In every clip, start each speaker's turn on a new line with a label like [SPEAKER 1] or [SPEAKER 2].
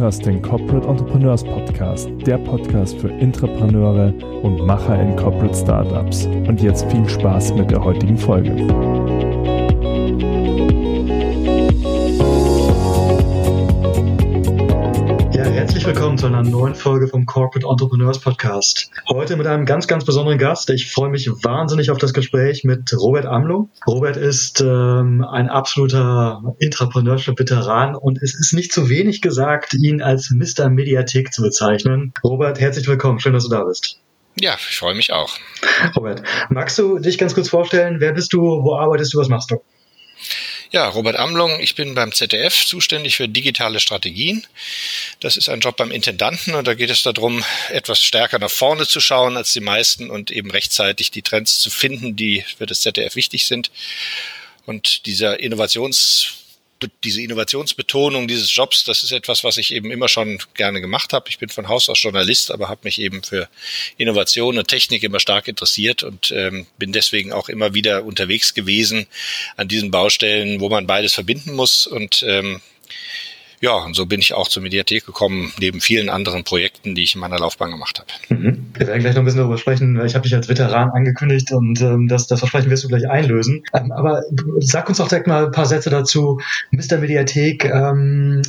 [SPEAKER 1] hörst den Corporate Entrepreneurs Podcast, der Podcast für Intrapreneure und Macher in Corporate Startups. Und jetzt viel Spaß mit der heutigen Folge.
[SPEAKER 2] Willkommen zu einer neuen Folge vom Corporate Entrepreneurs Podcast. Heute mit einem ganz, ganz besonderen Gast. Ich freue mich wahnsinnig auf das Gespräch mit Robert Amlo. Robert ist ähm, ein absoluter Intrapreneurship-Veteran und es ist nicht zu wenig gesagt, ihn als Mr. Mediathek zu bezeichnen. Robert, herzlich willkommen. Schön, dass du da bist.
[SPEAKER 3] Ja, ich freue mich auch.
[SPEAKER 2] Robert, magst du dich ganz kurz vorstellen? Wer bist du? Wo arbeitest du? Was machst du?
[SPEAKER 3] Ja, Robert Amlung, ich bin beim ZDF zuständig für digitale Strategien. Das ist ein Job beim Intendanten und da geht es darum, etwas stärker nach vorne zu schauen als die meisten und eben rechtzeitig die Trends zu finden, die für das ZDF wichtig sind. Und dieser Innovations diese Innovationsbetonung dieses Jobs, das ist etwas, was ich eben immer schon gerne gemacht habe. Ich bin von Haus aus Journalist, aber habe mich eben für Innovation und Technik immer stark interessiert und ähm, bin deswegen auch immer wieder unterwegs gewesen an diesen Baustellen, wo man beides verbinden muss. Und ähm, ja, und so bin ich auch zur Mediathek gekommen, neben vielen anderen Projekten, die ich in meiner Laufbahn gemacht habe.
[SPEAKER 2] Mhm. Wir werden gleich noch ein bisschen darüber sprechen, weil ich habe dich als Veteran angekündigt und ähm, das, das Versprechen wirst du gleich einlösen. Ähm, aber sag uns doch direkt mal ein paar Sätze dazu. Mr. Mediathek, ähm,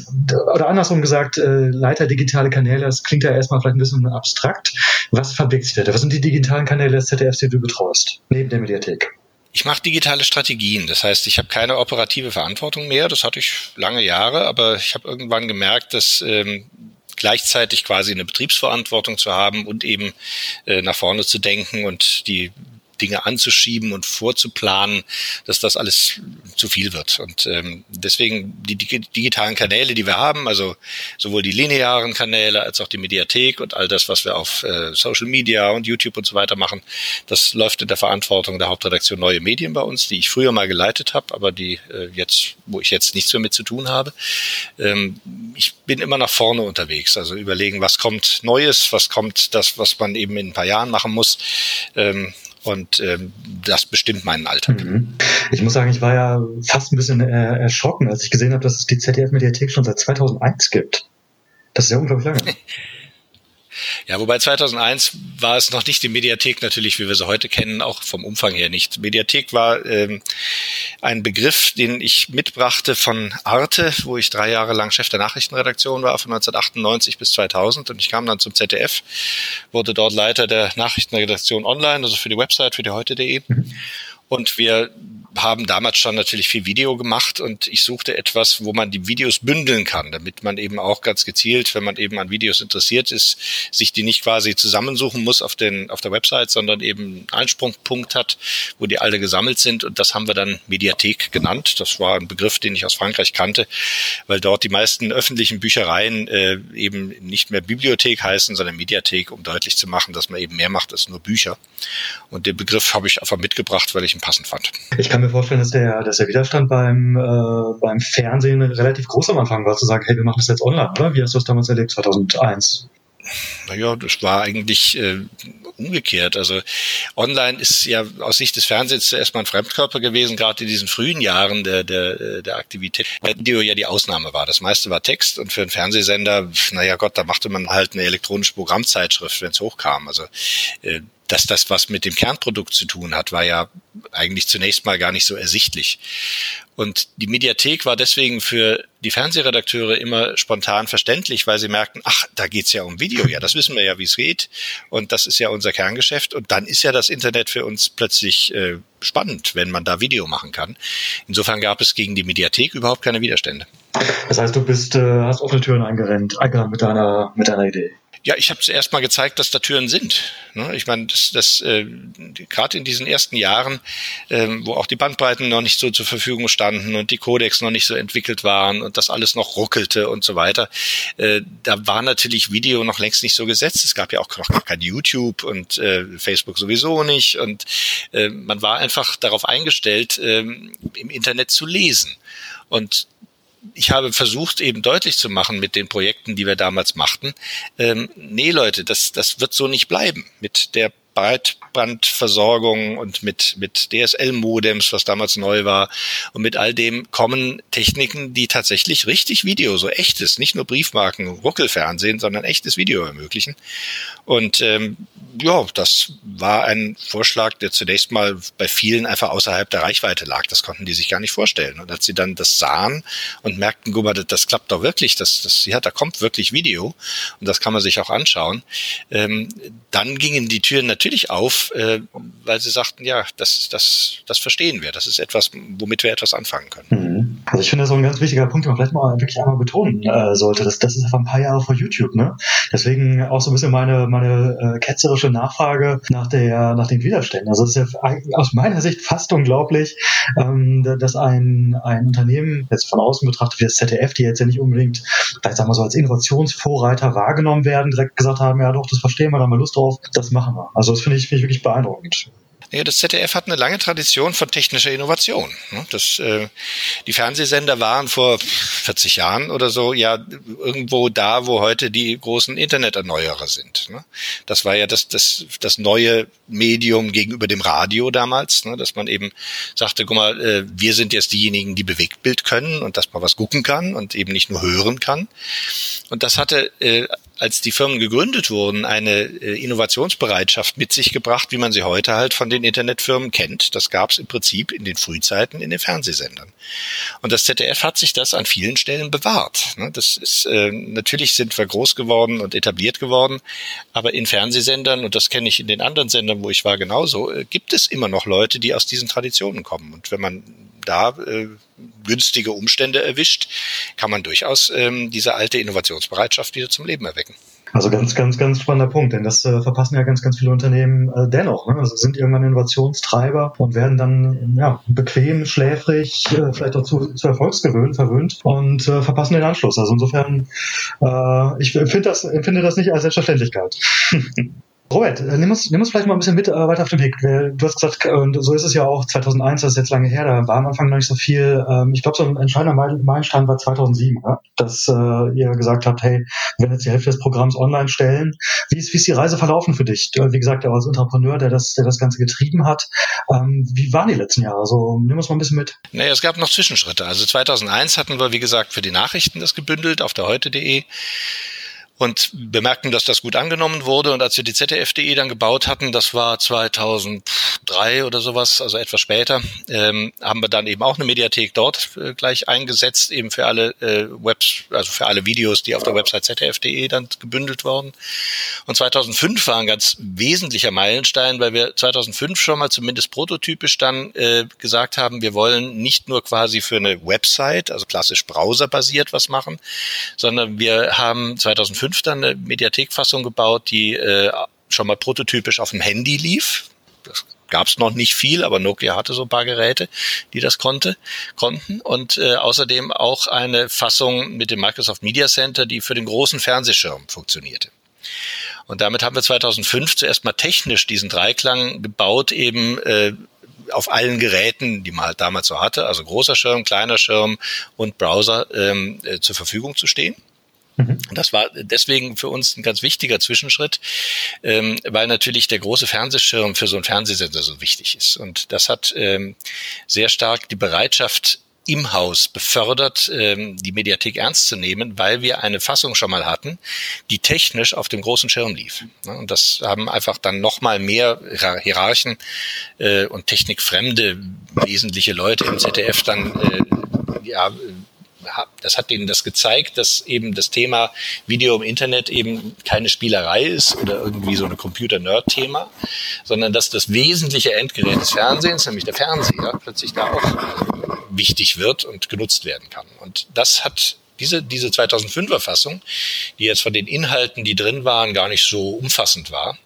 [SPEAKER 2] oder andersrum gesagt, äh, Leiter digitale Kanäle, das klingt ja erstmal vielleicht ein bisschen abstrakt. Was verbirgt sich da? Was sind die digitalen Kanäle des ZDFs, die du betreust, neben der Mediathek?
[SPEAKER 3] Ich mache digitale Strategien. Das heißt, ich habe keine operative Verantwortung mehr. Das hatte ich lange Jahre, aber ich habe irgendwann gemerkt, dass ähm, gleichzeitig quasi eine Betriebsverantwortung zu haben und eben äh, nach vorne zu denken und die Dinge anzuschieben und vorzuplanen, dass das alles zu viel wird. Und ähm, deswegen die digitalen Kanäle, die wir haben, also sowohl die linearen Kanäle als auch die Mediathek und all das, was wir auf äh, Social Media und YouTube und so weiter machen, das läuft in der Verantwortung der Hauptredaktion Neue Medien bei uns, die ich früher mal geleitet habe, aber die äh, jetzt, wo ich jetzt nichts mehr mit zu tun habe. Ähm, ich bin immer nach vorne unterwegs, also überlegen, was kommt Neues, was kommt das, was man eben in ein paar Jahren machen muss. Ähm, und ähm, das bestimmt meinen Alltag. Mhm.
[SPEAKER 2] Ich muss sagen, ich war ja fast ein bisschen äh, erschrocken, als ich gesehen habe, dass es die ZDF-Mediathek schon seit 2001 gibt. Das ist ja unglaublich lange.
[SPEAKER 3] Ja, wobei 2001 war es noch nicht die Mediathek natürlich, wie wir sie heute kennen, auch vom Umfang her nicht. Mediathek war ähm, ein Begriff, den ich mitbrachte von Arte, wo ich drei Jahre lang Chef der Nachrichtenredaktion war, von 1998 bis 2000. Und ich kam dann zum ZDF, wurde dort Leiter der Nachrichtenredaktion online, also für die Website, für die heute.de. Mhm. Und wir haben damals schon natürlich viel Video gemacht und ich suchte etwas, wo man die Videos bündeln kann, damit man eben auch ganz gezielt, wenn man eben an Videos interessiert ist, sich die nicht quasi zusammensuchen muss auf den auf der Website, sondern eben einen Einsprungpunkt hat, wo die alle gesammelt sind und das haben wir dann Mediathek genannt. Das war ein Begriff, den ich aus Frankreich kannte, weil dort die meisten öffentlichen Büchereien äh, eben nicht mehr Bibliothek heißen, sondern Mediathek, um deutlich zu machen, dass man eben mehr macht als nur Bücher. Und den Begriff habe ich einfach mitgebracht, weil ich passend fand.
[SPEAKER 2] Ich kann mir vorstellen, dass der, dass der Widerstand beim, äh, beim Fernsehen relativ groß am Anfang war, zu sagen, hey, wir machen das jetzt online, oder? Wie hast du das damals erlebt, 2001?
[SPEAKER 3] Naja, das war eigentlich äh, umgekehrt. Also online ist ja aus Sicht des Fernsehens zuerst mal ein Fremdkörper gewesen, gerade in diesen frühen Jahren der, der, der Aktivität. Video ja die Ausnahme war. Das meiste war Text und für einen Fernsehsender, naja Gott, da machte man halt eine elektronische Programmzeitschrift, wenn es hochkam. Also äh, dass das was mit dem Kernprodukt zu tun hat, war ja eigentlich zunächst mal gar nicht so ersichtlich. Und die Mediathek war deswegen für die Fernsehredakteure immer spontan verständlich, weil sie merkten, ach, da geht's ja um Video, ja, das wissen wir ja, wie es geht. Und das ist ja unser Kerngeschäft. Und dann ist ja das Internet für uns plötzlich äh, spannend, wenn man da Video machen kann. Insofern gab es gegen die Mediathek überhaupt keine Widerstände.
[SPEAKER 2] Das heißt, du bist, äh, hast offene Türen eingerennt, eingerannt mit deiner, mit deiner Idee.
[SPEAKER 3] Ja, ich habe zuerst mal gezeigt, dass da Türen sind. Ne? Ich meine, das, das äh, gerade in diesen ersten Jahren, ähm, wo auch die Bandbreiten noch nicht so zur Verfügung standen und die Codecs noch nicht so entwickelt waren und das alles noch ruckelte und so weiter, äh, da war natürlich Video noch längst nicht so gesetzt. Es gab ja auch noch kein YouTube und äh, Facebook sowieso nicht und äh, man war einfach darauf eingestellt, äh, im Internet zu lesen. Und ich habe versucht, eben deutlich zu machen mit den Projekten, die wir damals machten, ähm, nee Leute, das, das wird so nicht bleiben. Mit der Breitbandversorgung und mit, mit DSL-Modems, was damals neu war. Und mit all dem kommen Techniken, die tatsächlich richtig Video, so echtes, nicht nur Briefmarken, Ruckelfernsehen, sondern echtes Video ermöglichen. Und ähm, ja, das war ein Vorschlag, der zunächst mal bei vielen einfach außerhalb der Reichweite lag. Das konnten die sich gar nicht vorstellen. Und als sie dann das sahen und merkten, guck mal, das, klappt doch wirklich, das, das, ja, da kommt wirklich Video und das kann man sich auch anschauen, ähm, dann gingen die Türen natürlich auf, äh, weil sie sagten, ja, das, das, das verstehen wir. Das ist etwas, womit wir etwas anfangen können.
[SPEAKER 2] Mhm. Also ich finde das so ein ganz wichtiger Punkt, den man vielleicht mal wirklich einmal betonen äh, sollte. Das, das ist einfach ein paar Jahre vor YouTube, ne? Deswegen auch so ein bisschen meine, meine äh, ketzerische Nachfrage nach der, nach den Widerständen. Also es ist ja aus meiner Sicht fast unglaublich, ähm, dass ein, ein Unternehmen, jetzt von außen betrachtet wie das ZDF, die jetzt ja nicht unbedingt, vielleicht sagen wir so, als Innovationsvorreiter wahrgenommen werden, direkt gesagt haben, ja doch, das verstehen wir, da haben wir Lust drauf, das machen wir. Also das finde ich, finde ich wirklich beeindruckend.
[SPEAKER 3] Ja, das ZDF hat eine lange Tradition von technischer Innovation. Ne? Das, äh, die Fernsehsender waren vor 40 Jahren oder so ja irgendwo da, wo heute die großen Interneterneuerer sind. Ne? Das war ja das, das, das neue Medium gegenüber dem Radio damals, ne? dass man eben sagte, guck mal, äh, wir sind jetzt diejenigen, die Bewegtbild können und dass man was gucken kann und eben nicht nur hören kann. Und das hatte äh, als die Firmen gegründet wurden, eine äh, Innovationsbereitschaft mit sich gebracht, wie man sie heute halt von den Internetfirmen kennt. Das gab es im Prinzip in den Frühzeiten in den Fernsehsendern. Und das ZDF hat sich das an vielen Stellen bewahrt. Ne? Das ist äh, natürlich sind wir groß geworden und etabliert geworden, aber in Fernsehsendern und das kenne ich in den anderen Sendern, wo ich war, genauso äh, gibt es immer noch Leute, die aus diesen Traditionen kommen. Und wenn man da äh, günstige Umstände erwischt, kann man durchaus ähm, diese alte Innovationsbereitschaft wieder zum Leben erwecken.
[SPEAKER 2] Also ganz, ganz, ganz spannender Punkt, denn das äh, verpassen ja ganz, ganz viele Unternehmen äh, dennoch. Ne? Also sind irgendwann Innovationstreiber und werden dann ja, bequem, schläfrig, äh, vielleicht auch zu, zu Erfolgsgewöhnt, verwöhnt und äh, verpassen den Anschluss. Also insofern, äh, ich finde das, empfinde das nicht als Selbstverständlichkeit. Robert, äh, nimm uns, nimm uns vielleicht mal ein bisschen mit äh, weiter auf den Weg. Du hast gesagt, und so ist es ja auch 2001, das ist jetzt lange her, da war am Anfang noch nicht so viel. Ähm, ich glaube, so ein entscheidender Meilenstein war 2007, ja? dass äh, ihr gesagt habt, hey, wir werden jetzt die Hälfte des Programms online stellen. Wie ist, wie ist die Reise verlaufen für dich? Wie gesagt, als Entrepreneur, der das, der das Ganze getrieben hat. Ähm, wie waren die letzten Jahre? So, nimm uns mal ein bisschen mit.
[SPEAKER 3] Naja, es gab noch Zwischenschritte. Also 2001 hatten wir, wie gesagt, für die Nachrichten das gebündelt auf der heute.de und bemerkten, dass das gut angenommen wurde. Und als wir die ZDF.de dann gebaut hatten, das war 2003 oder sowas, also etwas später, ähm, haben wir dann eben auch eine Mediathek dort äh, gleich eingesetzt, eben für alle äh, Webs, also für alle Videos, die auf der Website ZDF.de dann gebündelt wurden. Und 2005 war ein ganz wesentlicher Meilenstein, weil wir 2005 schon mal zumindest prototypisch dann äh, gesagt haben, wir wollen nicht nur quasi für eine Website, also klassisch browserbasiert was machen, sondern wir haben 2005 2005 dann eine Mediathekfassung gebaut, die äh, schon mal prototypisch auf dem Handy lief. Das gab es noch nicht viel, aber Nokia hatte so ein paar Geräte, die das konnte, konnten. Und äh, außerdem auch eine Fassung mit dem Microsoft Media Center, die für den großen Fernsehschirm funktionierte. Und damit haben wir 2005 zuerst mal technisch diesen Dreiklang gebaut, eben äh, auf allen Geräten, die man halt damals so hatte, also großer Schirm, kleiner Schirm und Browser ähm, äh, zur Verfügung zu stehen. Mhm. Das war deswegen für uns ein ganz wichtiger Zwischenschritt, ähm, weil natürlich der große Fernsehschirm für so einen Fernsehsender so wichtig ist. Und das hat ähm, sehr stark die Bereitschaft im Haus befördert, ähm, die Mediathek ernst zu nehmen, weil wir eine Fassung schon mal hatten, die technisch auf dem großen Schirm lief. Und das haben einfach dann nochmal mehr Hierarchen äh, und technikfremde wesentliche Leute im ZDF dann äh, ja, das hat ihnen das gezeigt, dass eben das Thema Video im Internet eben keine Spielerei ist oder irgendwie so eine Computer-Nerd-Thema, sondern dass das wesentliche Endgerät des Fernsehens, nämlich der Fernseher, plötzlich da auch wichtig wird und genutzt werden kann. Und das hat diese, diese 2005er Fassung, die jetzt von den Inhalten, die drin waren, gar nicht so umfassend war,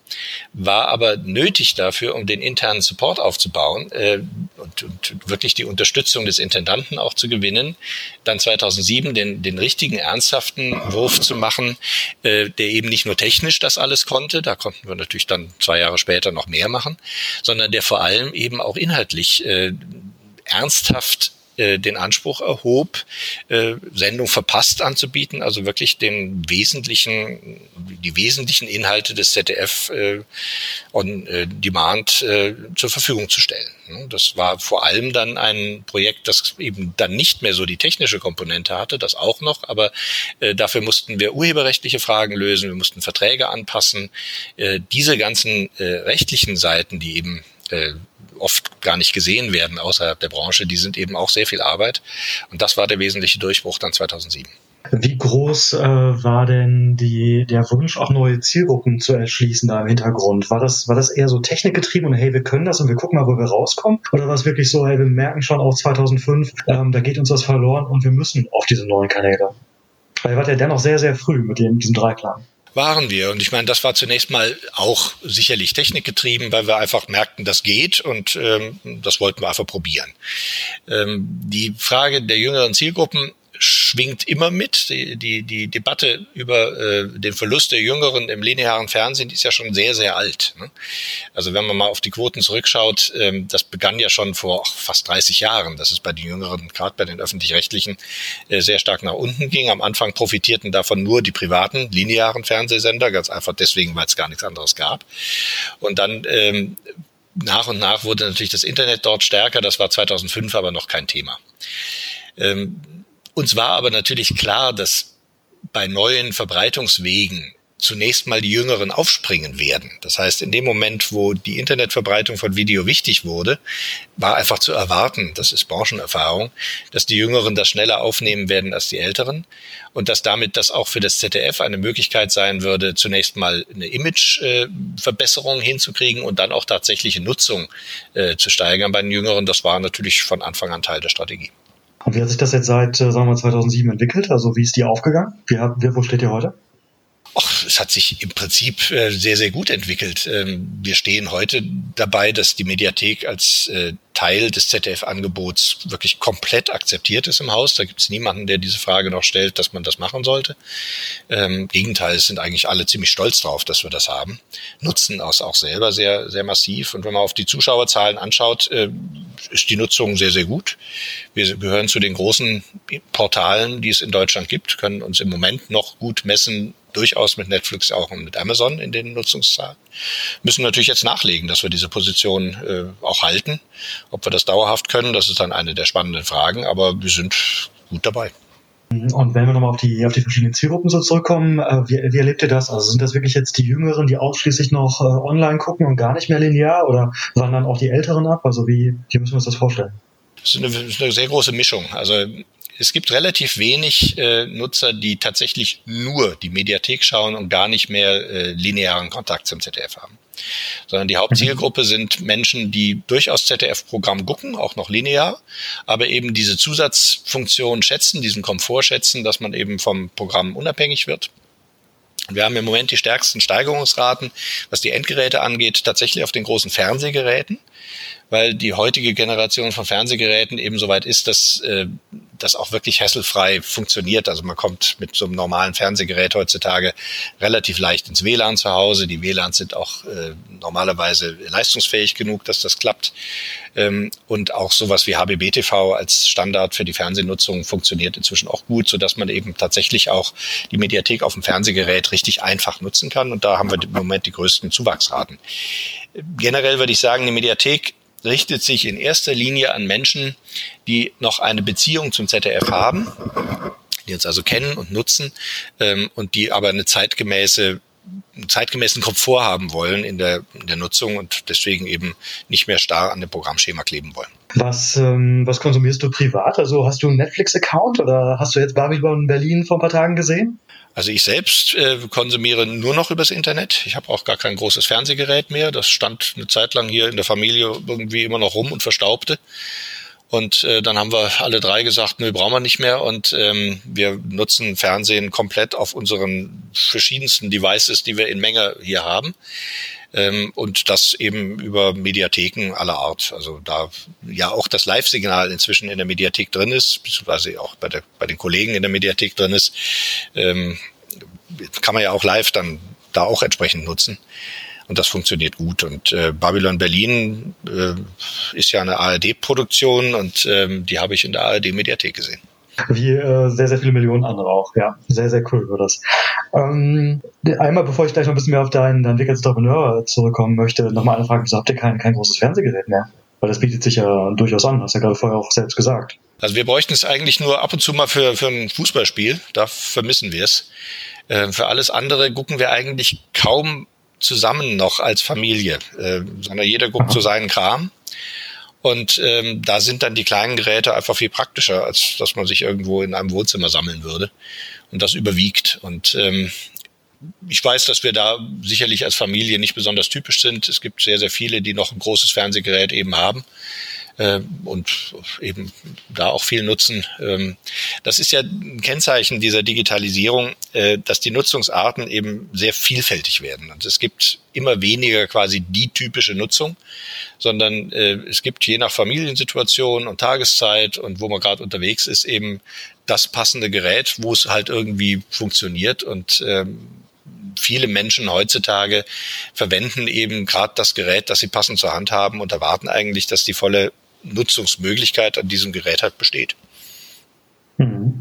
[SPEAKER 3] war aber nötig dafür, um den internen Support aufzubauen äh, und, und wirklich die Unterstützung des Intendanten auch zu gewinnen, dann 2007 den, den richtigen, ernsthaften Wurf zu machen, äh, der eben nicht nur technisch das alles konnte, da konnten wir natürlich dann zwei Jahre später noch mehr machen, sondern der vor allem eben auch inhaltlich äh, ernsthaft äh, den Anspruch erhob, äh, Sendung verpasst anzubieten, also wirklich den wesentlichen, die wesentlichen Inhalte des ZDF äh, on äh, Demand äh, zur Verfügung zu stellen. Das war vor allem dann ein Projekt, das eben dann nicht mehr so die technische Komponente hatte, das auch noch, aber äh, dafür mussten wir urheberrechtliche Fragen lösen, wir mussten Verträge anpassen. Äh, diese ganzen äh, rechtlichen Seiten, die eben äh, oft gar nicht gesehen werden außerhalb der Branche, die sind eben auch sehr viel Arbeit. Und das war der wesentliche Durchbruch dann 2007.
[SPEAKER 2] Wie groß äh, war denn die, der Wunsch, auch neue Zielgruppen zu erschließen da im Hintergrund? War das, war das eher so technikgetrieben und hey, wir können das und wir gucken mal, wo wir rauskommen? Oder war es wirklich so, hey, wir merken schon auch 2005, ähm, da geht uns was verloren und wir müssen auf diese neuen Kanäle? Weil ihr wart ja dennoch sehr, sehr früh mit dem, diesem Dreiklang
[SPEAKER 3] waren wir. Und ich meine, das war zunächst mal auch sicherlich technikgetrieben, weil wir einfach merkten, das geht und ähm, das wollten wir einfach probieren. Ähm, die Frage der jüngeren Zielgruppen schwingt immer mit. Die, die, die Debatte über äh, den Verlust der Jüngeren im linearen Fernsehen ist ja schon sehr, sehr alt. Ne? Also wenn man mal auf die Quoten zurückschaut, ähm, das begann ja schon vor ach, fast 30 Jahren, dass es bei den Jüngeren, gerade bei den öffentlich-rechtlichen, äh, sehr stark nach unten ging. Am Anfang profitierten davon nur die privaten linearen Fernsehsender, ganz einfach deswegen, weil es gar nichts anderes gab. Und dann ähm, nach und nach wurde natürlich das Internet dort stärker. Das war 2005 aber noch kein Thema. Ähm, uns war aber natürlich klar, dass bei neuen Verbreitungswegen zunächst mal die Jüngeren aufspringen werden. Das heißt, in dem Moment, wo die Internetverbreitung von Video wichtig wurde, war einfach zu erwarten, das ist Branchenerfahrung, dass die Jüngeren das schneller aufnehmen werden als die Älteren und dass damit das auch für das ZDF eine Möglichkeit sein würde, zunächst mal eine Imageverbesserung hinzukriegen und dann auch tatsächliche Nutzung äh, zu steigern bei den Jüngeren. Das war natürlich von Anfang an Teil der Strategie.
[SPEAKER 2] Und wie hat sich das jetzt seit, äh, sagen wir, 2007 entwickelt? Also wie ist die aufgegangen? Wie, wo steht ihr heute?
[SPEAKER 3] Och, es hat sich im Prinzip äh, sehr, sehr gut entwickelt. Ähm, wir stehen heute dabei, dass die Mediathek als äh, Teil des ZDF-Angebots wirklich komplett akzeptiert ist im Haus. Da gibt es niemanden, der diese Frage noch stellt, dass man das machen sollte. Ähm, Gegenteil, es sind eigentlich alle ziemlich stolz drauf, dass wir das haben. Nutzen das auch selber sehr, sehr massiv. Und wenn man auf die Zuschauerzahlen anschaut, äh, ist die Nutzung sehr, sehr gut. Wir gehören zu den großen Portalen, die es in Deutschland gibt, können uns im Moment noch gut messen, durchaus mit Netflix auch und mit Amazon in den Nutzungszahlen. Müssen natürlich jetzt nachlegen, dass wir diese Position äh, auch halten. Ob wir das dauerhaft können, das ist dann eine der spannenden Fragen, aber wir sind gut dabei.
[SPEAKER 2] Und wenn wir nochmal auf die, auf die verschiedenen Zielgruppen so zurückkommen, äh, wie, wie erlebt ihr das? Also sind das wirklich jetzt die Jüngeren, die ausschließlich noch äh, online gucken und gar nicht mehr linear oder wandern auch die Älteren ab? Also wie, wie müssen wir uns das vorstellen?
[SPEAKER 3] Das ist eine, eine sehr große Mischung. Also es gibt relativ wenig äh, Nutzer, die tatsächlich nur die Mediathek schauen und gar nicht mehr äh, linearen Kontakt zum ZDF haben. Sondern die Hauptzielgruppe mhm. sind Menschen, die durchaus ZDF-Programm gucken, auch noch linear, aber eben diese Zusatzfunktion schätzen, diesen Komfort schätzen, dass man eben vom Programm unabhängig wird. Wir haben im Moment die stärksten Steigerungsraten, was die Endgeräte angeht, tatsächlich auf den großen Fernsehgeräten weil die heutige Generation von Fernsehgeräten eben soweit ist, dass äh, das auch wirklich hässelfrei funktioniert. Also man kommt mit so einem normalen Fernsehgerät heutzutage relativ leicht ins WLAN zu Hause. Die WLANs sind auch äh, normalerweise leistungsfähig genug, dass das klappt. Ähm, und auch sowas wie HBBTV als Standard für die Fernsehnutzung funktioniert inzwischen auch gut, sodass man eben tatsächlich auch die Mediathek auf dem Fernsehgerät richtig einfach nutzen kann. Und da haben wir im Moment die größten Zuwachsraten. Generell würde ich sagen, die Mediathek richtet sich in erster Linie an Menschen, die noch eine Beziehung zum ZDF haben, die uns also kennen und nutzen ähm, und die aber eine zeitgemäße einen zeitgemäßen Komfort haben wollen in der, in der Nutzung und deswegen eben nicht mehr starr an dem Programmschema kleben wollen.
[SPEAKER 2] Was, ähm, was konsumierst du privat? Also hast du einen Netflix-Account oder hast du jetzt Babylon Berlin vor ein paar Tagen gesehen?
[SPEAKER 3] Also ich selbst äh, konsumiere nur noch übers Internet. Ich habe auch gar kein großes Fernsehgerät mehr. Das stand eine Zeit lang hier in der Familie irgendwie immer noch rum und verstaubte. Und äh, dann haben wir alle drei gesagt, nö, brauchen wir nicht mehr. Und ähm, wir nutzen Fernsehen komplett auf unseren verschiedensten Devices, die wir in Menge hier haben. Ähm, und das eben über Mediatheken aller Art. Also da ja auch das Live-Signal inzwischen in der Mediathek drin ist, beziehungsweise auch bei, der, bei den Kollegen in der Mediathek drin ist, ähm, kann man ja auch live dann da auch entsprechend nutzen. Und das funktioniert gut. Und äh, Babylon Berlin äh, ist ja eine ARD-Produktion und ähm, die habe ich in der ARD-Mediathek gesehen.
[SPEAKER 2] Wie äh, sehr, sehr viele Millionen andere auch. Ja, sehr, sehr cool wird das. Ähm, einmal, bevor ich gleich noch ein bisschen mehr auf deinen, deinen Weg als Entrepreneur zurückkommen möchte, nochmal eine Frage. Wieso habt ihr kein, kein großes Fernsehgerät mehr? Weil das bietet sich ja durchaus an, hast du ja gerade vorher auch selbst gesagt.
[SPEAKER 3] Also wir bräuchten es eigentlich nur ab und zu mal für, für ein Fußballspiel. Da vermissen wir es. Äh, für alles andere gucken wir eigentlich kaum zusammen noch als Familie, äh, sondern jeder guckt Aha. so seinen Kram. Und ähm, da sind dann die kleinen Geräte einfach viel praktischer, als dass man sich irgendwo in einem Wohnzimmer sammeln würde. Und das überwiegt. Und ähm, ich weiß, dass wir da sicherlich als Familie nicht besonders typisch sind. Es gibt sehr, sehr viele, die noch ein großes Fernsehgerät eben haben und eben da auch viel nutzen. Ähm, das ist ja ein Kennzeichen dieser Digitalisierung, äh, dass die Nutzungsarten eben sehr vielfältig werden. Und es gibt immer weniger quasi die typische Nutzung, sondern äh, es gibt je nach Familiensituation und Tageszeit und wo man gerade unterwegs ist, eben das passende Gerät, wo es halt irgendwie funktioniert und ähm, viele Menschen heutzutage verwenden eben gerade das Gerät, das sie passend zur Hand haben und erwarten eigentlich, dass die volle Nutzungsmöglichkeit an diesem Gerät halt besteht.
[SPEAKER 2] Mhm.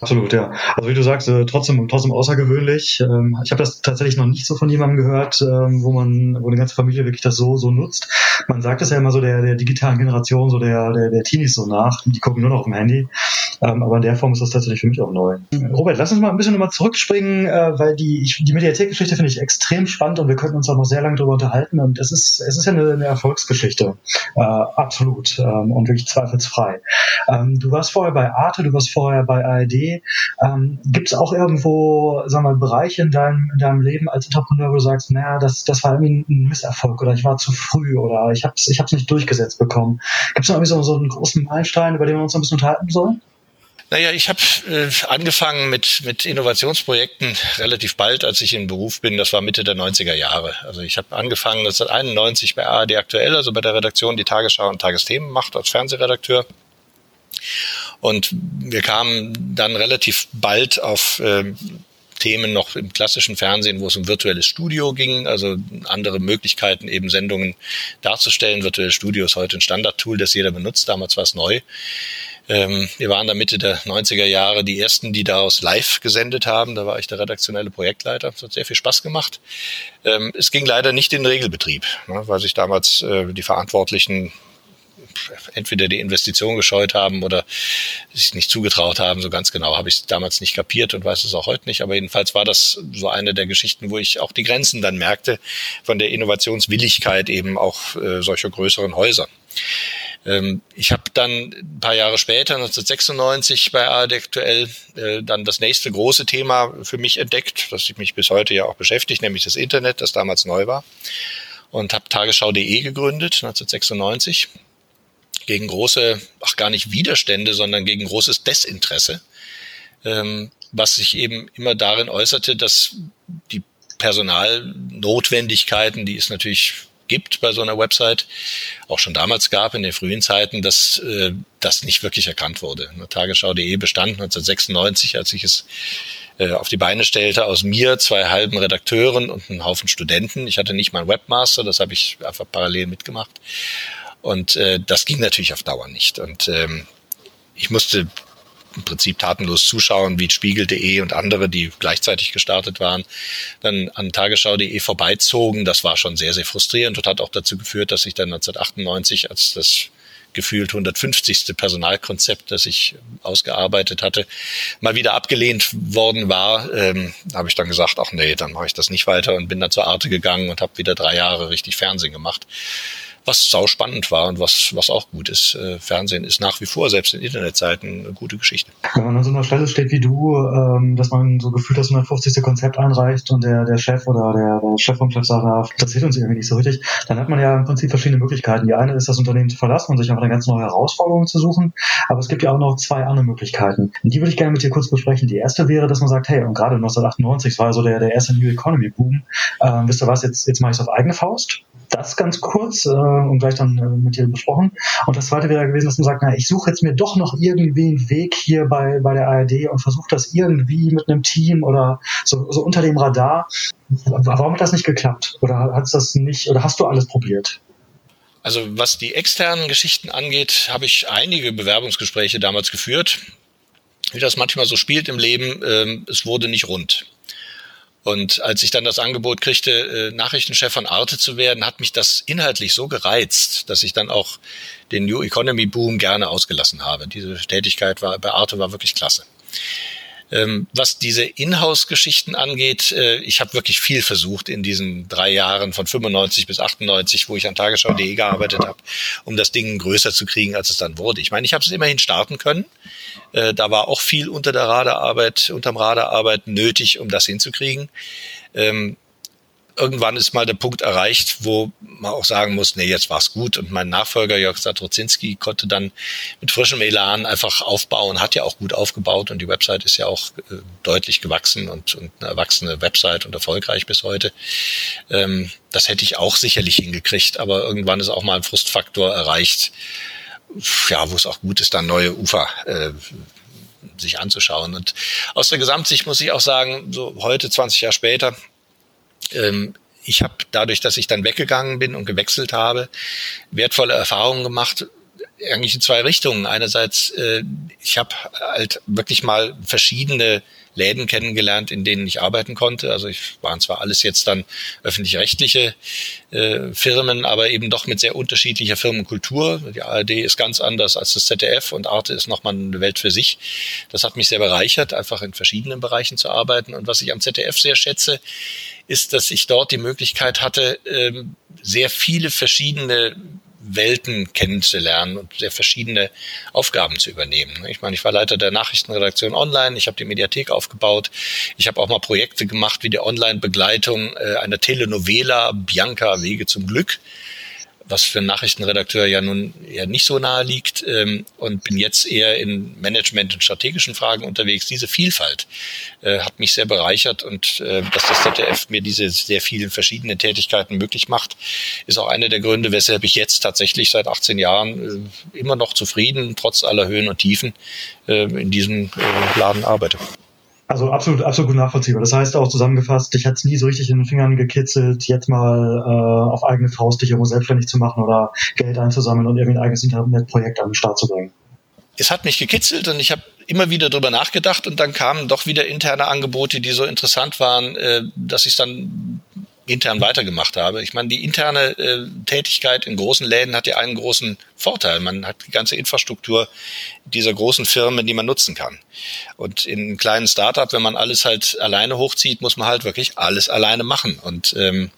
[SPEAKER 2] Absolut, ja. Also wie du sagst, äh, trotzdem, trotzdem außergewöhnlich. Ähm, ich habe das tatsächlich noch nicht so von jemandem gehört, ähm, wo man, wo eine ganze Familie wirklich das so, so nutzt. Man sagt es ja immer so der, der digitalen Generation, so der, der, der Teenies so nach. Die gucken nur noch auf dem Handy. Ähm, aber in der Form ist das tatsächlich für mich auch neu. Robert, lass uns mal ein bisschen nochmal zurückspringen, äh, weil die, ich, die Mediathekgeschichte finde ich extrem spannend und wir könnten uns auch noch sehr lange darüber unterhalten. Und es ist, es ist ja eine, eine Erfolgsgeschichte. Äh, absolut. Und wirklich zweifelsfrei. Du warst vorher bei Arte, du warst vorher bei ARD. Ähm, Gibt es auch irgendwo, sagen mal, Bereiche in deinem, in deinem Leben als Entrepreneur, wo du sagst, naja, das, das war irgendwie ein Misserfolg oder ich war zu früh oder ich habe es ich nicht durchgesetzt bekommen. Gibt es noch irgendwie so, so einen großen Meilenstein, über den wir uns ein bisschen unterhalten sollen?
[SPEAKER 3] Naja, ich habe äh, angefangen mit, mit Innovationsprojekten relativ bald, als ich in Beruf bin. Das war Mitte der 90er Jahre. Also ich habe angefangen 1991 bei ARD Aktuell, also bei der Redaktion, die Tagesschau und Tagesthemen macht als Fernsehredakteur. Und wir kamen dann relativ bald auf äh, Themen noch im klassischen Fernsehen, wo es um virtuelles Studio ging, also andere Möglichkeiten, eben Sendungen darzustellen. Virtuelles Studio ist heute ein Standardtool, das jeder benutzt. Damals war es neu. Ähm, wir waren da Mitte der 90er Jahre die ersten, die daraus live gesendet haben. Da war ich der redaktionelle Projektleiter. Das hat sehr viel Spaß gemacht. Ähm, es ging leider nicht in den Regelbetrieb, ne, weil sich damals äh, die Verantwortlichen entweder die Investition gescheut haben oder sich nicht zugetraut haben. So ganz genau habe ich es damals nicht kapiert und weiß es auch heute nicht. Aber jedenfalls war das so eine der Geschichten, wo ich auch die Grenzen dann merkte von der Innovationswilligkeit eben auch äh, solcher größeren Häuser. Ähm, ich habe dann ein paar Jahre später, 1996 bei ARD aktuell, äh, dann das nächste große Thema für mich entdeckt, das mich bis heute ja auch beschäftigt, nämlich das Internet, das damals neu war. Und habe tagesschau.de gegründet, 1996 gegen große, ach gar nicht Widerstände, sondern gegen großes Desinteresse, ähm, was sich eben immer darin äußerte, dass die Personalnotwendigkeiten, die es natürlich gibt bei so einer Website, auch schon damals gab in den frühen Zeiten, dass äh, das nicht wirklich erkannt wurde. Tagesschau.de bestand 1996, als ich es äh, auf die Beine stellte, aus mir, zwei halben Redakteuren und einem Haufen Studenten. Ich hatte nicht mal einen Webmaster, das habe ich einfach parallel mitgemacht. Und äh, das ging natürlich auf Dauer nicht. Und ähm, ich musste im Prinzip tatenlos zuschauen, wie Spiegel.de und andere, die gleichzeitig gestartet waren, dann an Tagesschau.de vorbeizogen. Das war schon sehr, sehr frustrierend und hat auch dazu geführt, dass ich dann 1998, als das gefühlt 150. Personalkonzept, das ich ausgearbeitet hatte, mal wieder abgelehnt worden war, ähm, habe ich dann gesagt, ach nee, dann mache ich das nicht weiter und bin dann zur Arte gegangen und habe wieder drei Jahre richtig Fernsehen gemacht was sau spannend war und was, was auch gut ist. Äh, Fernsehen ist nach wie vor, selbst in Internetzeiten, eine gute Geschichte.
[SPEAKER 2] Wenn man an so einer Stelle steht wie du, ähm, dass man so gefühlt das 150. Konzept einreicht und der, der Chef oder der, der Chef vom Chef sagt, das interessiert uns irgendwie nicht so richtig, dann hat man ja im Prinzip verschiedene Möglichkeiten. Die eine ist, das Unternehmen zu verlassen und sich einfach eine ganz neue Herausforderung zu suchen. Aber es gibt ja auch noch zwei andere Möglichkeiten. Und die würde ich gerne mit dir kurz besprechen. Die erste wäre, dass man sagt, hey, und gerade 1998 war so der, der erste New Economy Boom. Ähm, wisst ihr was, jetzt, jetzt mache ich es auf eigene Faust das ganz kurz äh, und gleich dann äh, mit dir besprochen. Und das zweite wäre gewesen, dass man sagt, na, ich suche jetzt mir doch noch irgendwie einen Weg hier bei, bei der ARD und versuche das irgendwie mit einem Team oder so, so unter dem Radar. Warum hat das nicht geklappt? Oder hat das nicht, oder hast du alles probiert?
[SPEAKER 3] Also was die externen Geschichten angeht, habe ich einige Bewerbungsgespräche damals geführt. Wie das manchmal so spielt im Leben, äh, es wurde nicht rund. Und als ich dann das Angebot kriegte, äh, Nachrichtenchef von Arte zu werden, hat mich das inhaltlich so gereizt, dass ich dann auch den New Economy Boom gerne ausgelassen habe. Diese Tätigkeit war bei Arte war wirklich klasse. Ähm, was diese Inhouse-Geschichten angeht, äh, ich habe wirklich viel versucht in diesen drei Jahren von 95 bis 98, wo ich an Tagesschau.de gearbeitet habe, um das Ding größer zu kriegen, als es dann wurde. Ich meine, ich habe es immerhin starten können. Äh, da war auch viel unter der Radararbeit, unterm Radararbeit nötig, um das hinzukriegen. Ähm, irgendwann ist mal der Punkt erreicht, wo man auch sagen muss, nee, jetzt war's gut. Und mein Nachfolger Jörg Satrozinski konnte dann mit frischem Elan einfach aufbauen, hat ja auch gut aufgebaut und die Website ist ja auch äh, deutlich gewachsen und, und eine erwachsene Website und erfolgreich bis heute. Ähm, das hätte ich auch sicherlich hingekriegt, aber irgendwann ist auch mal ein Frustfaktor erreicht, ja, wo es auch gut ist, dann neue Ufer äh, sich anzuschauen. Und aus der Gesamtsicht muss ich auch sagen, so heute, 20 Jahre später, ähm, ich habe dadurch, dass ich dann weggegangen bin und gewechselt habe, wertvolle Erfahrungen gemacht, eigentlich in zwei Richtungen. Einerseits, äh, ich habe halt wirklich mal verschiedene Läden kennengelernt, in denen ich arbeiten konnte. Also ich waren zwar alles jetzt dann öffentlich-rechtliche äh, Firmen, aber eben doch mit sehr unterschiedlicher Firmenkultur. Die ARD ist ganz anders als das ZDF und Arte ist nochmal eine Welt für sich. Das hat mich sehr bereichert, einfach in verschiedenen Bereichen zu arbeiten. Und was ich am ZDF sehr schätze, ist, dass ich dort die Möglichkeit hatte, ähm, sehr viele verschiedene Welten kennenzulernen und sehr verschiedene Aufgaben zu übernehmen. Ich meine, ich war Leiter der Nachrichtenredaktion online, ich habe die Mediathek aufgebaut, ich habe auch mal Projekte gemacht wie die Online-Begleitung äh, einer Telenovela Bianca Wege zum Glück was für einen Nachrichtenredakteur ja nun eher nicht so nahe liegt ähm, und bin jetzt eher in Management und strategischen Fragen unterwegs. Diese Vielfalt äh, hat mich sehr bereichert und äh, dass das ZDF mir diese sehr vielen verschiedenen Tätigkeiten möglich macht, ist auch einer der Gründe, weshalb ich jetzt tatsächlich seit 18 Jahren äh, immer noch zufrieden, trotz aller Höhen und Tiefen, äh, in diesem äh, Laden arbeite.
[SPEAKER 2] Also absolut, absolut gut nachvollziehbar. Das heißt auch zusammengefasst, dich es nie so richtig in den Fingern gekitzelt, jetzt mal äh, auf eigene Faust dich irgendwo selbstständig zu machen oder Geld einzusammeln und irgendwie ein eigenes Internetprojekt an den Start zu bringen.
[SPEAKER 3] Es hat mich gekitzelt und ich habe immer wieder drüber nachgedacht und dann kamen doch wieder interne Angebote, die so interessant waren, äh, dass ich dann intern weitergemacht habe. Ich meine, die interne äh, Tätigkeit in großen Läden hat ja einen großen Vorteil. Man hat die ganze Infrastruktur dieser großen Firmen, die man nutzen kann. Und in kleinen Startup, wenn man alles halt alleine hochzieht, muss man halt wirklich alles alleine machen und ähm,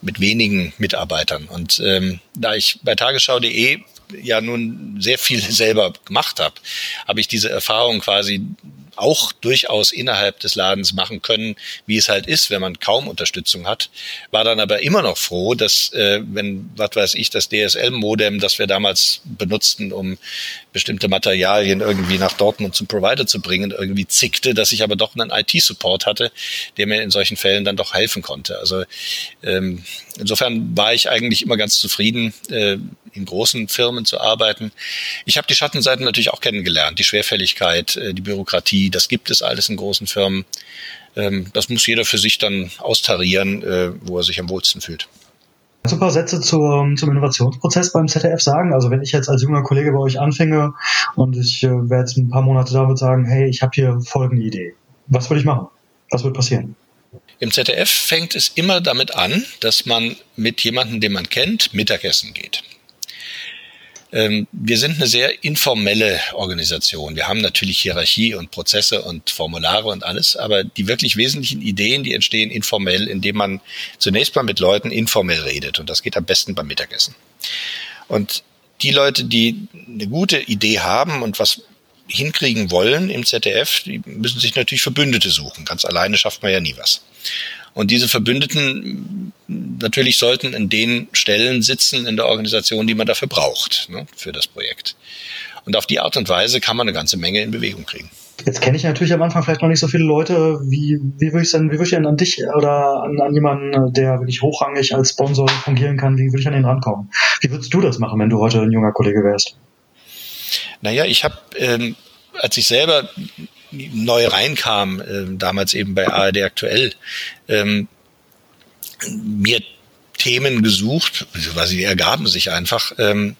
[SPEAKER 3] mit wenigen Mitarbeitern. Und ähm, da ich bei Tagesschau.de ja nun sehr viel selber gemacht habe, habe ich diese Erfahrung quasi auch durchaus innerhalb des Ladens machen können, wie es halt ist, wenn man kaum Unterstützung hat. War dann aber immer noch froh, dass, äh, wenn, was weiß ich, das DSL-Modem, das wir damals benutzten, um bestimmte Materialien irgendwie nach Dortmund zum Provider zu bringen, irgendwie zickte, dass ich aber doch einen IT-Support hatte, der mir in solchen Fällen dann doch helfen konnte. Also ähm, insofern war ich eigentlich immer ganz zufrieden, äh, in großen Firmen zu arbeiten. Ich habe die Schattenseiten natürlich auch kennengelernt, die Schwerfälligkeit, äh, die Bürokratie, das gibt es alles in großen Firmen. Ähm, das muss jeder für sich dann austarieren, äh, wo er sich am wohlsten fühlt.
[SPEAKER 2] Ein paar Sätze zur, zum Innovationsprozess beim ZDF sagen. Also wenn ich jetzt als junger Kollege bei euch anfinge und ich äh, werde jetzt ein paar Monate da und sagen, hey, ich habe hier folgende Idee. Was würde ich machen? Was wird passieren?
[SPEAKER 3] Im ZDF fängt es immer damit an, dass man mit jemandem, den man kennt, Mittagessen geht. Ähm, wir sind eine sehr informelle Organisation. Wir haben natürlich Hierarchie und Prozesse und Formulare und alles, aber die wirklich wesentlichen Ideen, die entstehen informell, indem man zunächst mal mit Leuten informell redet. Und das geht am besten beim Mittagessen. Und die Leute, die eine gute Idee haben und was hinkriegen wollen im ZDF, die müssen sich natürlich Verbündete suchen. Ganz alleine schafft man ja nie was. Und diese Verbündeten natürlich sollten in den Stellen sitzen in der Organisation, die man dafür braucht, ne, für das Projekt. Und auf die Art und Weise kann man eine ganze Menge in Bewegung kriegen.
[SPEAKER 2] Jetzt kenne ich natürlich am Anfang vielleicht noch nicht so viele Leute. Wie, wie würde ich denn, wie würde ich denn an dich oder an, an jemanden, der wirklich hochrangig als Sponsor fungieren kann, wie würde ich an den rankommen? Wie würdest du das machen, wenn du heute ein junger Kollege wärst?
[SPEAKER 3] Naja, ich habe, ähm, als ich selber neu reinkam, äh, damals eben bei ARD aktuell, ähm, mir Themen gesucht, beziehungsweise die ergaben sich einfach, ähm,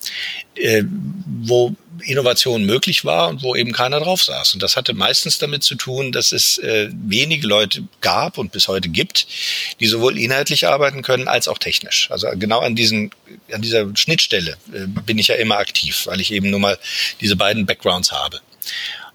[SPEAKER 3] äh, wo Innovation möglich war und wo eben keiner drauf saß. Und das hatte meistens damit zu tun, dass es äh, wenige Leute gab und bis heute gibt, die sowohl inhaltlich arbeiten können als auch technisch. Also genau an diesen, an dieser Schnittstelle äh, bin ich ja immer aktiv, weil ich eben nur mal diese beiden Backgrounds habe.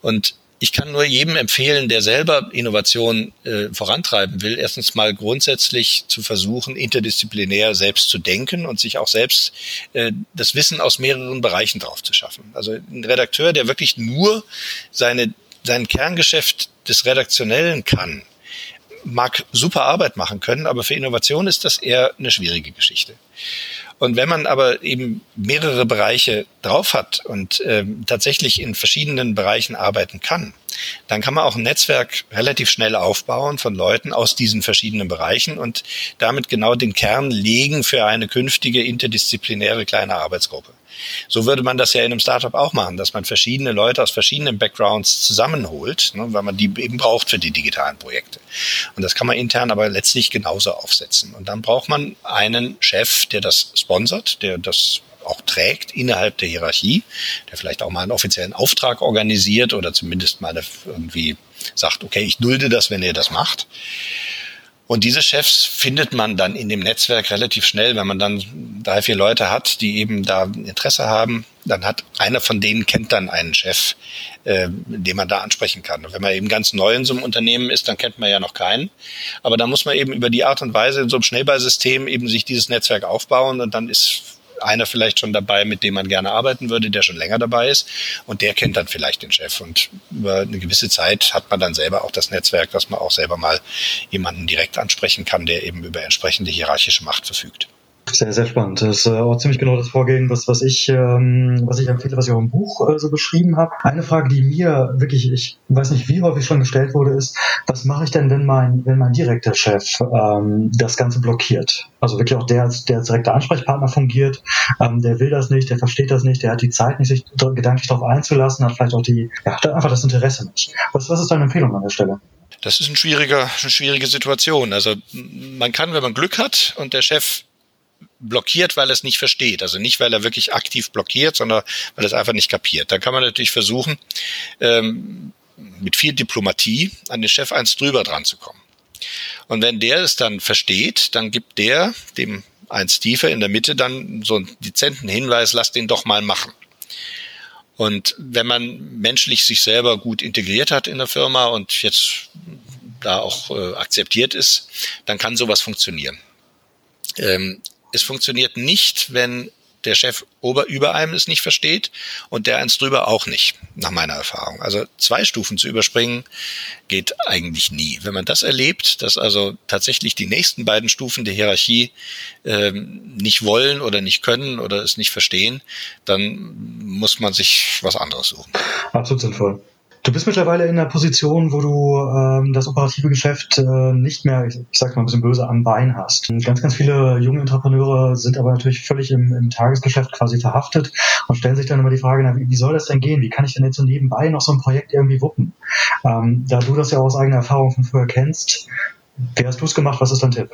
[SPEAKER 3] Und ich kann nur jedem empfehlen, der selber Innovation äh, vorantreiben will, erstens mal grundsätzlich zu versuchen, interdisziplinär selbst zu denken und sich auch selbst äh, das Wissen aus mehreren Bereichen drauf zu schaffen. Also ein Redakteur, der wirklich nur seine, sein Kerngeschäft des Redaktionellen kann, mag super Arbeit machen können, aber für Innovation ist das eher eine schwierige Geschichte. Und wenn man aber eben mehrere Bereiche drauf hat und ähm, tatsächlich in verschiedenen Bereichen arbeiten kann, dann kann man auch ein Netzwerk relativ schnell aufbauen von Leuten aus diesen verschiedenen Bereichen und damit genau den Kern legen für eine künftige interdisziplinäre kleine Arbeitsgruppe. So würde man das ja in einem Startup auch machen, dass man verschiedene Leute aus verschiedenen Backgrounds zusammenholt, ne, weil man die eben braucht für die digitalen Projekte. Und das kann man intern aber letztlich genauso aufsetzen. Und dann braucht man einen Chef, der das sponsert, der das auch trägt innerhalb der Hierarchie, der vielleicht auch mal einen offiziellen Auftrag organisiert oder zumindest mal irgendwie sagt, okay, ich dulde das, wenn ihr das macht. Und diese Chefs findet man dann in dem Netzwerk relativ schnell, wenn man dann drei, vier Leute hat, die eben da Interesse haben, dann hat einer von denen kennt dann einen Chef, äh, den man da ansprechen kann. Und wenn man eben ganz neu in so einem Unternehmen ist, dann kennt man ja noch keinen. Aber da muss man eben über die Art und Weise in so einem Schnellballsystem eben sich dieses Netzwerk aufbauen und dann ist einer vielleicht schon dabei, mit dem man gerne arbeiten würde, der schon länger dabei ist. Und der kennt dann vielleicht den Chef. Und über eine gewisse Zeit hat man dann selber auch das Netzwerk, dass man auch selber mal jemanden direkt ansprechen kann, der eben über entsprechende hierarchische Macht verfügt.
[SPEAKER 2] Sehr, sehr spannend. Das ist äh, auch ziemlich genau das Vorgehen, was, was ich, ähm, was ich empfehle, was ich auch im Buch äh, so beschrieben habe. Eine Frage, die mir wirklich, ich weiß nicht, wie häufig schon gestellt wurde, ist, was mache ich denn, wenn mein, wenn mein direkter Chef ähm, das Ganze blockiert? Also wirklich auch der, der als direkter Ansprechpartner fungiert, ähm, der will das nicht, der versteht das nicht, der hat die Zeit nicht, sich gedanklich darauf einzulassen, hat vielleicht auch die, ja, einfach das Interesse nicht. Was, was ist deine Empfehlung an der Stelle?
[SPEAKER 3] Das ist ein schwieriger, eine schwierige Situation. Also man kann, wenn man Glück hat und der Chef blockiert, weil er es nicht versteht. Also nicht, weil er wirklich aktiv blockiert, sondern weil er es einfach nicht kapiert. Dann kann man natürlich versuchen, ähm, mit viel Diplomatie an den Chef eins drüber dran zu kommen. Und wenn der es dann versteht, dann gibt der dem eins tiefer in der Mitte dann so einen dezenten Hinweis, lass den doch mal machen. Und wenn man menschlich sich selber gut integriert hat in der Firma und jetzt da auch äh, akzeptiert ist, dann kann sowas funktionieren. Ähm, es funktioniert nicht, wenn der Chef ober über einem es nicht versteht und der eins drüber auch nicht, nach meiner Erfahrung. Also zwei Stufen zu überspringen geht eigentlich nie. Wenn man das erlebt, dass also tatsächlich die nächsten beiden Stufen der Hierarchie ähm, nicht wollen oder nicht können oder es nicht verstehen, dann muss man sich was anderes suchen.
[SPEAKER 2] Absolut sinnvoll. Du bist mittlerweile in einer Position, wo du ähm, das operative Geschäft äh, nicht mehr, ich, sag mal ein bisschen böse, am Bein hast. Ganz, ganz viele junge Entrepreneure sind aber natürlich völlig im, im Tagesgeschäft quasi verhaftet und stellen sich dann immer die Frage, na, wie, wie soll das denn gehen? Wie kann ich denn jetzt so nebenbei noch so ein Projekt irgendwie wuppen? Ähm, da du das ja aus eigener Erfahrung von früher kennst, wie hast du es gemacht? Was ist dein Tipp?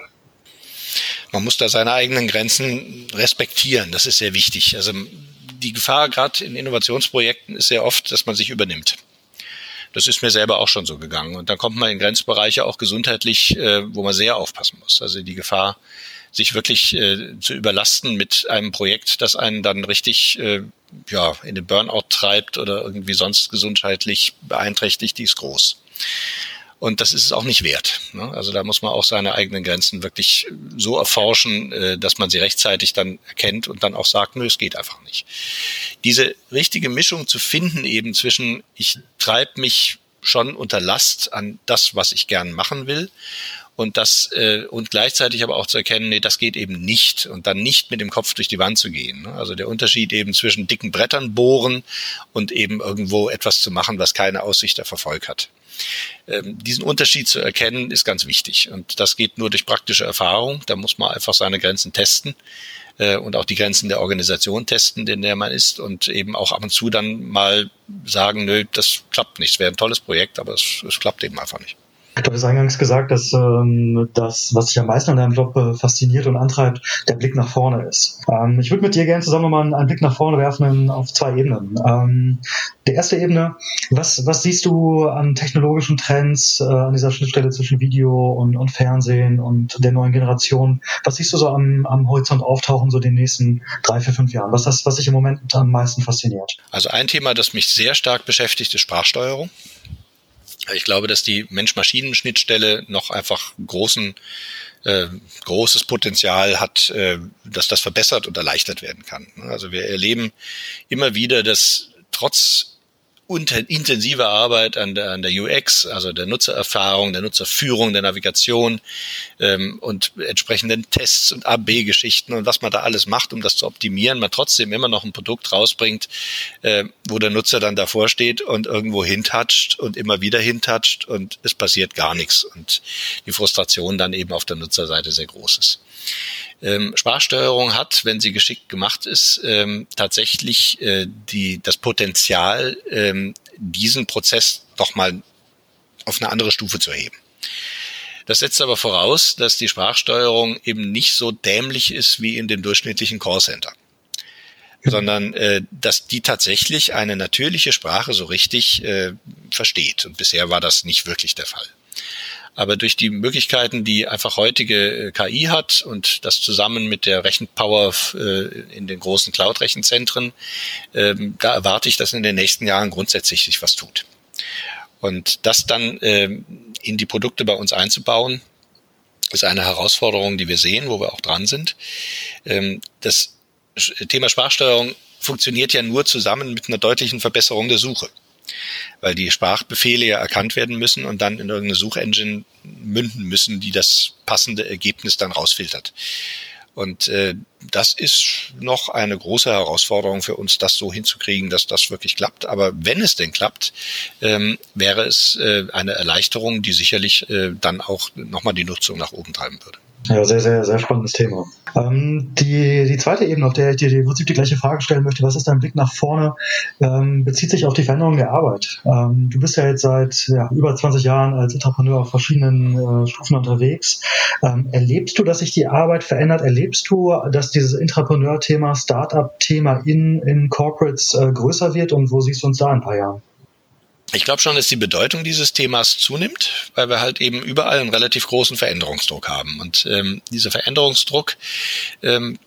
[SPEAKER 3] Man muss da seine eigenen Grenzen respektieren. Das ist sehr wichtig. Also die Gefahr gerade in Innovationsprojekten ist sehr oft, dass man sich übernimmt. Das ist mir selber auch schon so gegangen. Und dann kommt man in Grenzbereiche auch gesundheitlich, äh, wo man sehr aufpassen muss. Also die Gefahr, sich wirklich äh, zu überlasten mit einem Projekt, das einen dann richtig äh, ja, in den Burnout treibt oder irgendwie sonst gesundheitlich beeinträchtigt, die ist groß. Und das ist es auch nicht wert. Ne? Also da muss man auch seine eigenen Grenzen wirklich so erforschen, äh, dass man sie rechtzeitig dann erkennt und dann auch sagt, nö, es geht einfach nicht. Diese richtige Mischung zu finden eben zwischen, ich treibe mich schon unter Last an das, was ich gern machen will und das äh, und gleichzeitig aber auch zu erkennen, nee, das geht eben nicht und dann nicht mit dem Kopf durch die Wand zu gehen. Ne? Also der Unterschied eben zwischen dicken Brettern bohren und eben irgendwo etwas zu machen, was keine Aussicht auf Erfolg hat. Ähm, diesen Unterschied zu erkennen, ist ganz wichtig. Und das geht nur durch praktische Erfahrung. Da muss man einfach seine Grenzen testen äh, und auch die Grenzen der Organisation testen, in der man ist und eben auch ab und zu dann mal sagen, nö, das klappt nicht. Es wäre ein tolles Projekt, aber es, es klappt eben einfach nicht.
[SPEAKER 2] Du hast eingangs gesagt, dass ähm, das, was dich am meisten an deinem Job äh, fasziniert und antreibt, der Blick nach vorne ist. Ähm, ich würde mit dir gerne zusammen mal einen Blick nach vorne werfen auf zwei Ebenen. Ähm, die erste Ebene, was, was siehst du an technologischen Trends äh, an dieser Schnittstelle zwischen Video und, und Fernsehen und der neuen Generation? Was siehst du so am, am Horizont auftauchen, so den nächsten drei, vier, fünf Jahren? Was das, was dich im Moment am meisten fasziniert?
[SPEAKER 3] Also ein Thema, das mich sehr stark beschäftigt, ist Sprachsteuerung. Ich glaube, dass die Mensch-Maschinen-Schnittstelle noch einfach großen äh, großes Potenzial hat, äh, dass das verbessert und erleichtert werden kann. Also wir erleben immer wieder, dass trotz intensive Arbeit an der, an der UX, also der Nutzererfahrung, der Nutzerführung, der Navigation ähm, und entsprechenden Tests und AB-Geschichten und was man da alles macht, um das zu optimieren, man trotzdem immer noch ein Produkt rausbringt, äh, wo der Nutzer dann davor steht und irgendwo hintatscht und immer wieder hintatscht und es passiert gar nichts und die Frustration dann eben auf der Nutzerseite sehr groß ist. Ähm, Sprachsteuerung hat, wenn sie geschickt gemacht ist, ähm, tatsächlich äh, die, das Potenzial, ähm, diesen Prozess doch mal auf eine andere Stufe zu erheben. Das setzt aber voraus, dass die Sprachsteuerung eben nicht so dämlich ist wie in dem durchschnittlichen Callcenter sondern äh, dass die tatsächlich eine natürliche Sprache so richtig äh, versteht. Und bisher war das nicht wirklich der Fall. Aber durch die Möglichkeiten, die einfach heutige äh, KI hat und das zusammen mit der Rechenpower äh, in den großen Cloud-Rechenzentren, ähm, da erwarte ich, dass in den nächsten Jahren grundsätzlich sich was tut. Und das dann ähm, in die Produkte bei uns einzubauen, ist eine Herausforderung, die wir sehen, wo wir auch dran sind. Ähm, das Thema Sprachsteuerung funktioniert ja nur zusammen mit einer deutlichen Verbesserung der Suche weil die Sprachbefehle ja erkannt werden müssen und dann in irgendeine Suchengine münden müssen, die das passende Ergebnis dann rausfiltert. Und äh, das ist noch eine große Herausforderung für uns, das so hinzukriegen, dass das wirklich klappt. Aber wenn es denn klappt, ähm, wäre es äh, eine Erleichterung, die sicherlich äh, dann auch nochmal die Nutzung nach oben treiben würde.
[SPEAKER 2] Ja, sehr, sehr, sehr spannendes Thema. Ähm, die, die zweite Ebene, auf der ich dir im Prinzip die gleiche Frage stellen möchte, was ist dein Blick nach vorne, ähm, bezieht sich auf die Veränderung der Arbeit. Ähm, du bist ja jetzt seit ja, über 20 Jahren als Entrepreneur auf verschiedenen äh, Stufen unterwegs. Ähm, erlebst du, dass sich die Arbeit verändert? Erlebst du, dass dieses Entrepreneur-Thema, Startup-Thema in, in Corporates äh, größer wird und wo siehst du uns da in ein paar Jahren?
[SPEAKER 3] Ich glaube schon, dass die Bedeutung dieses Themas zunimmt, weil wir halt eben überall einen relativ großen Veränderungsdruck haben. Und ähm, dieser Veränderungsdruck, ähm,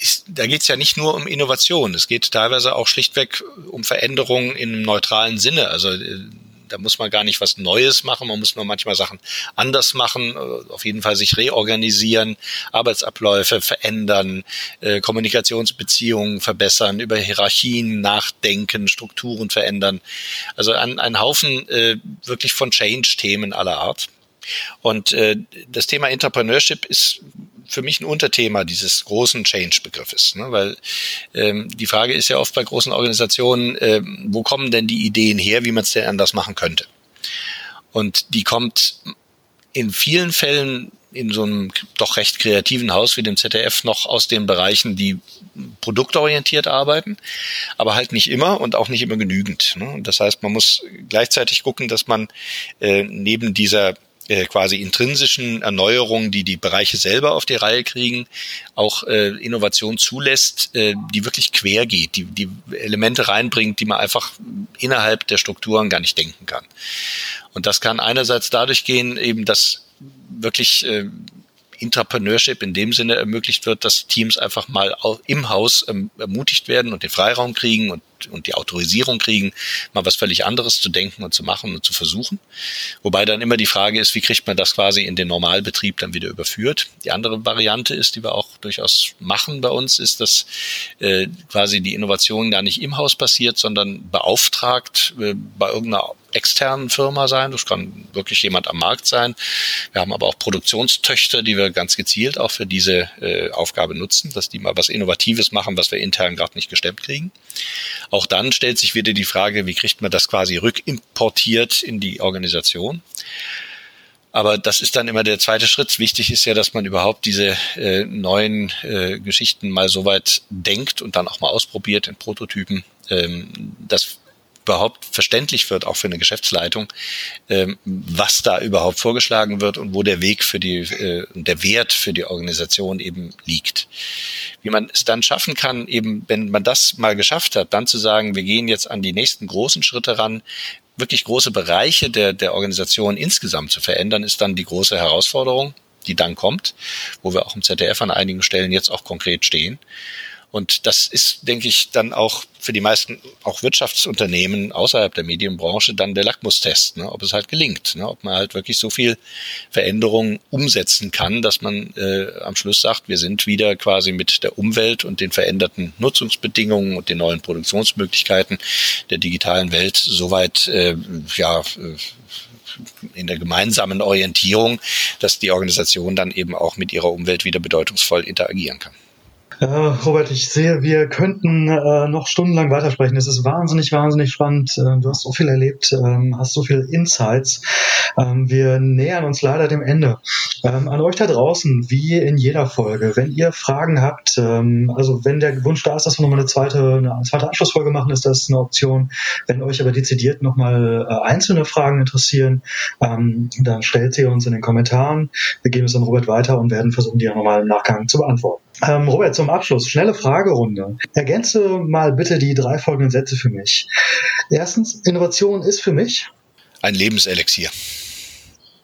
[SPEAKER 3] ist, da geht es ja nicht nur um Innovation, es geht teilweise auch schlichtweg um Veränderungen einem neutralen Sinne. Also äh, da muss man gar nicht was Neues machen, man muss nur manchmal Sachen anders machen, äh, auf jeden Fall sich reorganisieren, Arbeitsabläufe verändern, äh, Kommunikationsbeziehungen verbessern, über Hierarchien nachdenken, Strukturen verändern. Also ein, ein Haufen äh, wirklich von Change-Themen aller Art. Und äh, das Thema Entrepreneurship ist für mich ein Unterthema dieses großen Change-Begriffes, ne? weil ähm, die Frage ist ja oft bei großen Organisationen, äh, wo kommen denn die Ideen her, wie man es denn anders machen könnte? Und die kommt in vielen Fällen in so einem doch recht kreativen Haus wie dem ZDF noch aus den Bereichen, die produktorientiert arbeiten, aber halt nicht immer und auch nicht immer genügend. Ne? Das heißt, man muss gleichzeitig gucken, dass man äh, neben dieser äh, quasi intrinsischen Erneuerungen, die die Bereiche selber auf die Reihe kriegen, auch äh, Innovation zulässt, äh, die wirklich quer geht, die, die Elemente reinbringt, die man einfach innerhalb der Strukturen gar nicht denken kann. Und das kann einerseits dadurch gehen, eben, dass wirklich äh, Intrapreneurship in dem Sinne ermöglicht wird, dass Teams einfach mal im Haus ähm, ermutigt werden und den Freiraum kriegen und, und die Autorisierung kriegen, mal was völlig anderes zu denken und zu machen und zu versuchen. Wobei dann immer die Frage ist, wie kriegt man das quasi in den Normalbetrieb dann wieder überführt. Die andere Variante ist, die wir auch durchaus machen bei uns, ist, dass äh, quasi die Innovation gar nicht im Haus passiert, sondern beauftragt äh, bei irgendeiner externen Firma sein, das kann wirklich jemand am Markt sein. Wir haben aber auch Produktionstöchter, die wir ganz gezielt auch für diese äh, Aufgabe nutzen, dass die mal was Innovatives machen, was wir intern gerade nicht gestemmt kriegen. Auch dann stellt sich wieder die Frage, wie kriegt man das quasi rückimportiert in die Organisation? Aber das ist dann immer der zweite Schritt. Wichtig ist ja, dass man überhaupt diese äh, neuen äh, Geschichten mal so weit denkt und dann auch mal ausprobiert in Prototypen, ähm, dass überhaupt verständlich wird, auch für eine Geschäftsleitung, ähm, was da überhaupt vorgeschlagen wird und wo der Weg für die, äh, der Wert für die Organisation eben liegt. Wie man es dann schaffen kann, eben, wenn man das mal geschafft hat, dann zu sagen, wir gehen jetzt an die nächsten großen Schritte ran, wirklich große Bereiche der, der Organisation insgesamt zu verändern, ist dann die große Herausforderung, die dann kommt, wo wir auch im ZDF an einigen Stellen jetzt auch konkret stehen. Und das ist, denke ich, dann auch für die meisten auch Wirtschaftsunternehmen außerhalb der Medienbranche dann der Lackmustest, ne, ob es halt gelingt, ne, ob man halt wirklich so viel Veränderungen umsetzen kann, dass man äh, am Schluss sagt, wir sind wieder quasi mit der Umwelt und den veränderten Nutzungsbedingungen und den neuen Produktionsmöglichkeiten der digitalen Welt soweit äh, ja äh, in der gemeinsamen Orientierung, dass die Organisation dann eben auch mit ihrer Umwelt wieder bedeutungsvoll interagieren kann.
[SPEAKER 2] Ja, Robert, ich sehe, wir könnten äh, noch stundenlang weitersprechen. Es ist wahnsinnig, wahnsinnig spannend. Äh, du hast so viel erlebt, ähm, hast so viele Insights. Ähm, wir nähern uns leider dem Ende. Ähm, an euch da draußen, wie in jeder Folge, wenn ihr Fragen habt, ähm, also wenn der Wunsch da ist, dass wir nochmal eine zweite, eine zweite Anschlussfolge machen, ist das eine Option. Wenn euch aber dezidiert nochmal äh, einzelne Fragen interessieren, ähm, dann stellt sie uns in den Kommentaren. Wir geben es an Robert weiter und werden versuchen, die ja nochmal im Nachgang zu beantworten. Ähm, Robert, zum Abschluss, schnelle Fragerunde. Ergänze mal bitte die drei folgenden Sätze für mich. Erstens, Innovation ist für mich
[SPEAKER 3] ein Lebenselixier.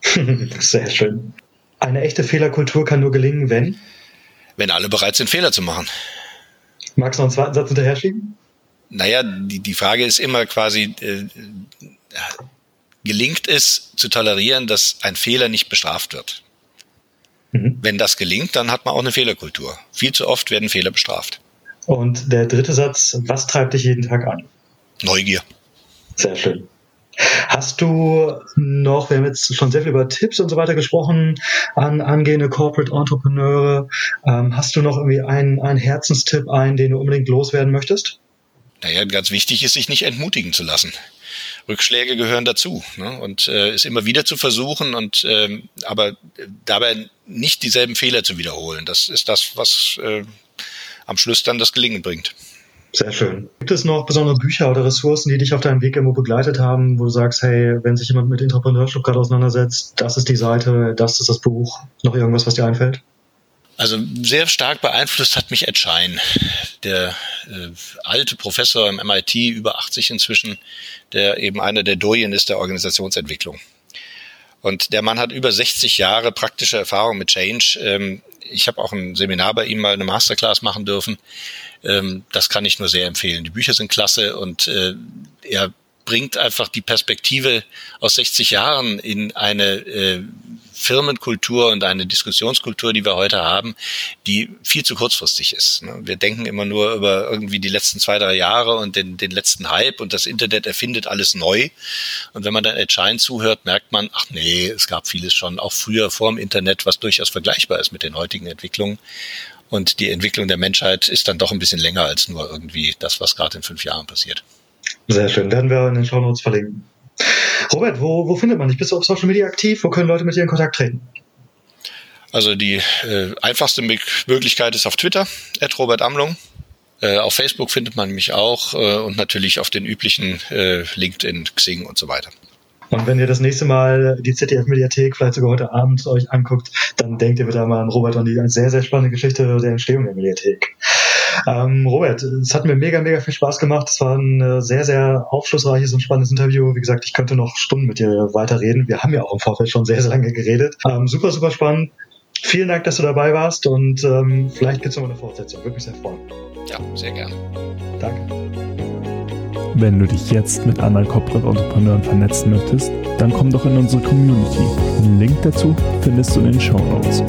[SPEAKER 2] Sehr schön. Eine echte Fehlerkultur kann nur gelingen, wenn?
[SPEAKER 3] Wenn alle bereit sind, Fehler zu machen.
[SPEAKER 2] Magst du noch einen zweiten Satz hinterher schieben?
[SPEAKER 3] Naja, die, die Frage ist immer quasi, äh, gelingt es zu tolerieren, dass ein Fehler nicht bestraft wird? Mhm. Wenn das gelingt, dann hat man auch eine Fehlerkultur. Viel zu oft werden Fehler bestraft.
[SPEAKER 2] Und der dritte Satz, was treibt dich jeden Tag an?
[SPEAKER 3] Neugier.
[SPEAKER 2] Sehr schön. Hast du noch, wir haben jetzt schon sehr viel über Tipps und so weiter gesprochen, an angehende Corporate Entrepreneure. Ähm, hast du noch irgendwie einen, einen Herzenstipp ein, den du unbedingt loswerden möchtest?
[SPEAKER 3] Naja, ganz wichtig ist, sich nicht entmutigen zu lassen. Rückschläge gehören dazu ne? und äh, es immer wieder zu versuchen und ähm, aber dabei nicht dieselben Fehler zu wiederholen. Das ist das, was äh, am Schluss dann das Gelingen bringt.
[SPEAKER 2] Sehr schön. Gibt es noch besondere Bücher oder Ressourcen, die dich auf deinem Weg irgendwo begleitet haben, wo du sagst, hey, wenn sich jemand mit Entrepreneurship gerade auseinandersetzt, das ist die Seite, das ist das Buch, noch irgendwas, was dir einfällt?
[SPEAKER 3] Also sehr stark beeinflusst hat mich Ed Schein, der äh, alte Professor im MIT, über 80 inzwischen, der eben einer der Doyen ist der Organisationsentwicklung. Und der Mann hat über 60 Jahre praktische Erfahrung mit Change. Ähm, ich habe auch ein Seminar bei ihm mal eine Masterclass machen dürfen. Ähm, das kann ich nur sehr empfehlen. Die Bücher sind klasse und äh, er bringt einfach die Perspektive aus 60 Jahren in eine äh, Firmenkultur und eine Diskussionskultur, die wir heute haben, die viel zu kurzfristig ist. Ne? Wir denken immer nur über irgendwie die letzten zwei, drei Jahre und den, den letzten Hype und das Internet erfindet alles neu. Und wenn man dann Ed Schein zuhört, merkt man, ach nee, es gab vieles schon, auch früher vor dem Internet, was durchaus vergleichbar ist mit den heutigen Entwicklungen. Und die Entwicklung der Menschheit ist dann doch ein bisschen länger als nur irgendwie das, was gerade in fünf Jahren passiert.
[SPEAKER 2] Sehr schön. Werden wir in den Show Notes verlinken. Robert, wo, wo findet man dich? Bist du auf Social Media aktiv? Wo können Leute mit dir in Kontakt treten?
[SPEAKER 3] Also die äh, einfachste Möglichkeit ist auf Twitter, at Robert Amlung. Äh, auf Facebook findet man mich auch äh, und natürlich auf den üblichen äh, LinkedIn, Xing und so weiter.
[SPEAKER 2] Und wenn ihr das nächste Mal die ZDF-Mediathek vielleicht sogar heute Abend euch anguckt, dann denkt ihr wieder mal an Robert und die sehr, sehr spannende Geschichte der Entstehung der Mediathek. Ähm, Robert, es hat mir mega, mega viel Spaß gemacht. Es war ein äh, sehr, sehr aufschlussreiches und spannendes Interview. Wie gesagt, ich könnte noch Stunden mit dir weiterreden. Wir haben ja auch im Vorfeld schon sehr, sehr lange geredet. Ähm, super, super spannend. Vielen Dank, dass du dabei warst und ähm, vielleicht gibt es noch eine Fortsetzung. Würde mich sehr freuen.
[SPEAKER 3] Ja, sehr gerne.
[SPEAKER 2] Danke.
[SPEAKER 1] Wenn du dich jetzt mit anderen Corporate Entrepreneuren vernetzen möchtest, dann komm doch in unsere Community. Den Link dazu findest du in den Show Notes.